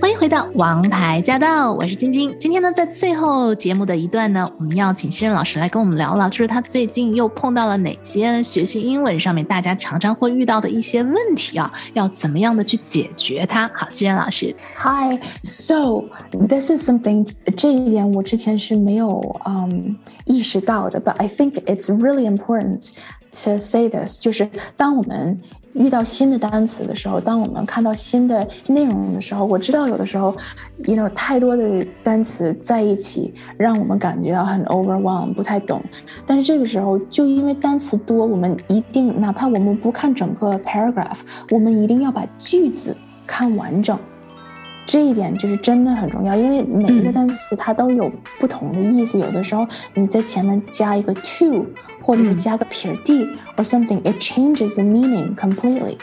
欢迎回到王牌驾到，我是晶晶。今天呢，在最后节目的一段呢，我们要请新任老师来跟我们聊聊，就是他最近又碰到了哪些学习英文上面大家常常会遇到的一些问题啊，要怎么样的去解决它？好，新任老师。Hi, so this is something 这一点我之前是没有嗯意识到的，but I think it's really important to say this，就是当我们遇到新的单词的时候，当我们看到新的内容的时候，我知道有的时候，you know，太多的单词在一起，让我们感觉到很 overwhelm，不太懂。但是这个时候，就因为单词多，我们一定哪怕我们不看整个 paragraph，我们一定要把句子看完整。这一点就是真的很重要，因为每一个单词它都有不同的意思。有的时候你在前面加一个 to，或者是加个撇 d or something，it changes the meaning completely。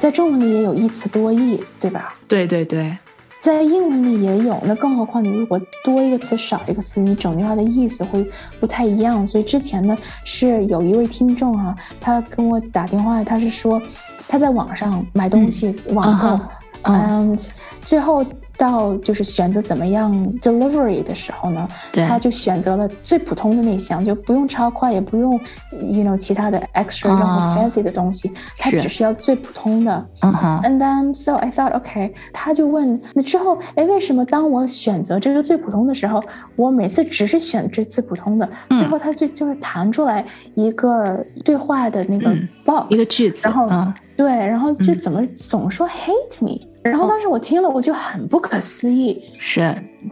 在中文里也有一词多义，对吧？对对对，在英文里也有。那更何况你如果多一个词少一个词，你整句话的意思会不太一样。所以之前呢，是有一位听众哈，他跟我打电话，他是说他在网上买东西，网购。嗯，最后到就是选择怎么样 delivery 的时候呢，他就选择了最普通的那项，就不用超快，也不用 you know 其他的 extra 任何 fancy 的东西，他只是要最普通的。嗯哼。And then so I thought, okay，他就问那之后，哎，为什么当我选择这个最普通的时候，我每次只是选这最普通的，最后他就就会弹出来一个对话的那个 box，一个句子，然后对，然后就怎么总说 hate me。然后当时我听了，我就很不可思议，是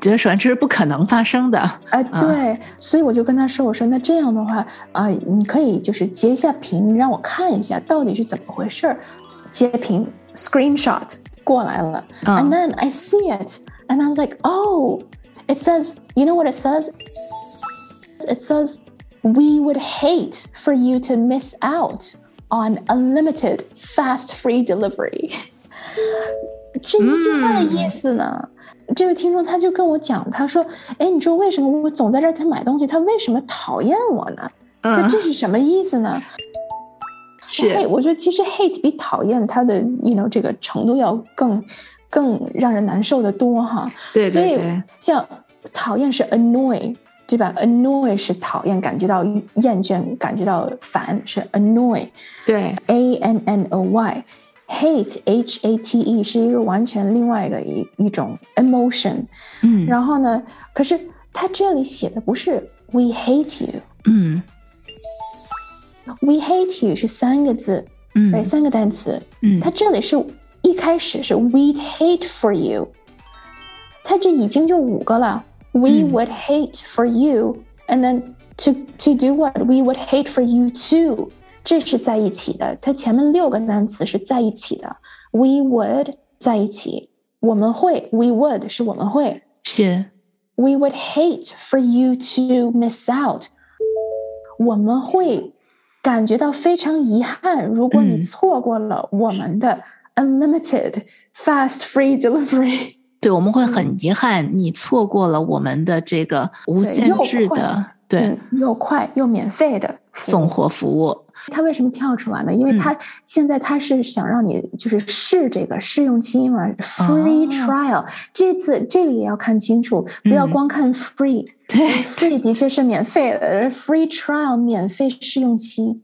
觉得首先这是不可能发生的，哎，对，所以我就跟他说，我说那这样的话啊，你可以就是截一下屏，让我看一下到底是怎么回事儿，截屏 screenshot 过来了，and then I see it and I was like oh it says you know what it says it says we would hate for you to miss out on unlimited fast free delivery 这一句话的意思呢？这位听众他就跟我讲，他说：“哎，你说为什么我总在这儿他买东西，他为什么讨厌我呢？那这是什么意思呢？”是，我觉得其实 hate 比讨厌他的 you know 这个程度要更更让人难受的多哈。对对对。所以像讨厌是 annoy 对吧？annoy 是讨厌，感觉到厌倦，感觉到烦是 annoy。对，a n n o y。Hate H A T E 是一个完全另外的一一种 emotion，嗯，然后呢，可是它这里写的不是 We hate you，嗯，We hate you 是三个字，嗯，三个单词，嗯，它这里是一开始是 We hate for you，它这已经就五个了，We would hate for you，and then to to do what？We would hate for you too。 这是在一起的，它前面六个单词是在一起的。We would 在一起，我们会。We would 是我们会。是。We would hate for you to miss out。我们会感觉到非常遗憾，如果你错过了我们的 unlimited fast free delivery。对，我们会很遗憾你错过了我们的这个无限制的，对，又快又免费的送货服务。他为什么跳出来呢？因为他现在他是想让你就是试这个试用期嘛，free trial。这次这个也要看清楚，不要光看 free。对，free 的确是免费呃，free trial 免费试用期。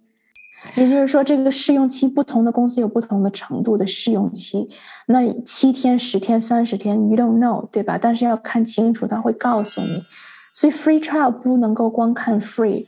也就是说，这个试用期不同的公司有不同的程度的试用期。那七天、十天、三十天，you don't know，对吧？但是要看清楚，他会告诉你。所以 free trial 不能够光看 free。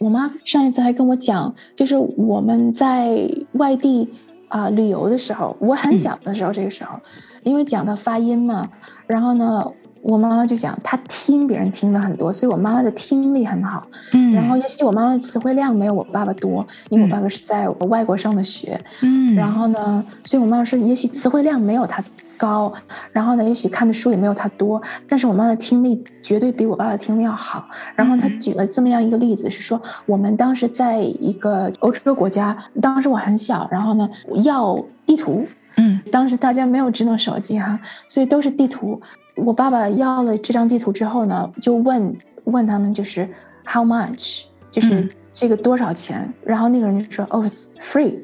我妈上一次还跟我讲，就是我们在外地啊旅游的时候，我很小的时候，这个时候，因为讲到发音嘛，然后呢，我妈妈就讲她听别人听的很多，所以我妈妈的听力很好。嗯，然后也许我妈妈的词汇量没有我爸爸多，因为我爸爸是在外国上的学。嗯，然后呢，所以我妈妈说，也许词汇量没有他。高，然后呢，也许看的书也没有他多，但是我妈的听力绝对比我爸爸的听力要好。然后他举了这么样一个例子，是说我们当时在一个欧洲国家，当时我很小，然后呢要地图，嗯，当时大家没有智能手机哈，所以都是地图。我爸爸要了这张地图之后呢，就问问他们就是 how much，就是这个多少钱。然后那个人就说哦，free。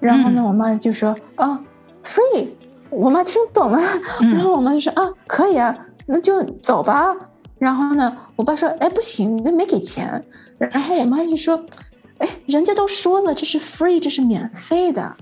然后呢，我妈就说啊，free。我妈听懂了，然后我妈就说啊，可以啊，那就走吧。然后呢，我爸说哎不行，那没给钱。然后我妈就说，哎，人家都说了这是 free，这是免费的。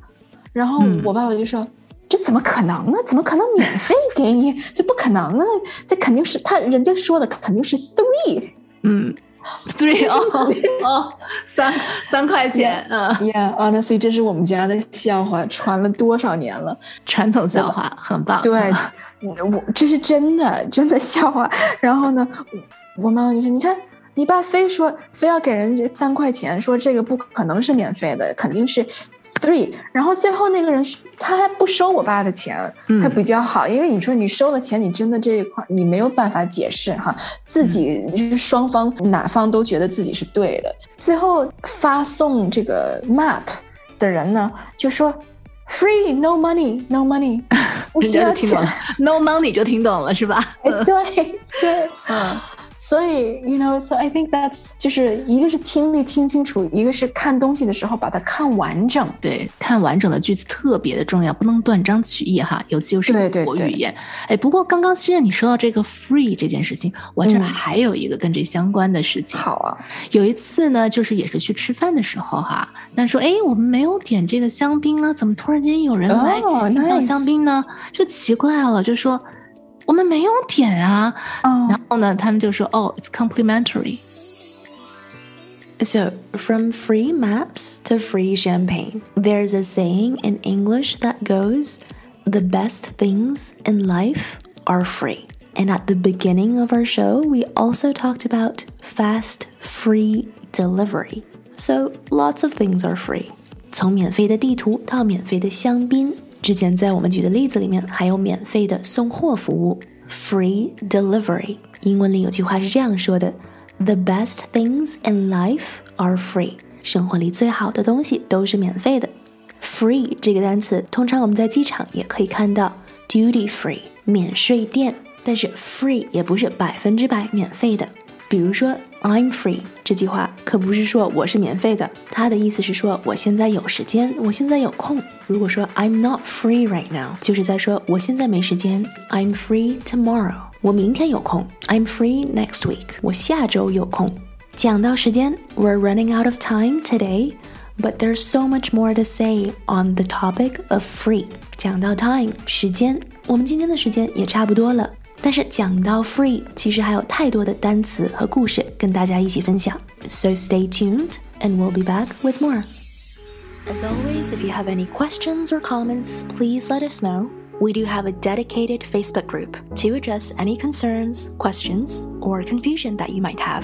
然后我爸爸就说。这怎么可能呢？怎么可能免费给你？这不可能啊！这肯定是他人家说的，肯定是 three，嗯 three 哦 哦，三三块钱，嗯，Yeah，honestly，这是我们家的笑话，传了多少年了？传统笑话，很棒。对，我这是真的，真的笑话。然后呢，我妈妈就说：“你看，你爸非说非要给人家三块钱，说这个不可能是免费的，肯定是。” three，然后最后那个人他还不收我爸的钱，他比较好，因为你说你收了钱，你真的这一块你没有办法解释哈，自己就是双方哪方都觉得自己是对的。最后发送这个 map 的人呢，就说 free no money no money，不需要钱，no money 就听懂了是吧？哎，对对，嗯。所以，you know，so I think that's 就是一个是听力听清楚，一个是看东西的时候把它看完整。对，看完整的句子特别的重要，不能断章取义哈，尤其又是国语言。哎，不过刚刚新任你说到这个 free 这件事情，我这还有一个跟这相关的事情。好啊，有一次呢，就是也是去吃饭的时候哈，那说哎，我们没有点这个香槟呢，怎么突然间有人来倒香槟呢？就奇怪了，就说。我们没有点啊，然后呢，他们就说哦，it's complimentary。So, from free maps to free champagne, there's a saying in English that goes, the best things in life are free. And at the beginning of our show, we also talked about fast, free delivery. So, lots of things are free. 从免费的地图到免费的香槟， 之前在我们举的例子里面，还有免费的送货服务，free delivery。英文里有句话是这样说的：“The best things in life are free。”生活里最好的东西都是免费的。free 这个单词，通常我们在机场也可以看到 duty free 免税店，但是 free 也不是百分之百免费的。比如说，I'm free 这句话可不是说我是免费的，它的意思是说我现在有时间，我现在有空。如果说 I'm not free right now，就是在说我现在没时间。I'm free tomorrow，我明天有空。I'm free next week，我下周有空。讲到时间，We're running out of time today，but there's so much more to say on the topic of free。讲到 time 时间，我们今天的时间也差不多了。但是讲到 free，其实还有太多的单词和故事跟大家一起分享。So stay tuned, and we'll be back with more. As always, if you have any questions or comments, please let us know. We do have a dedicated Facebook group to address any concerns, questions, or confusion that you might have.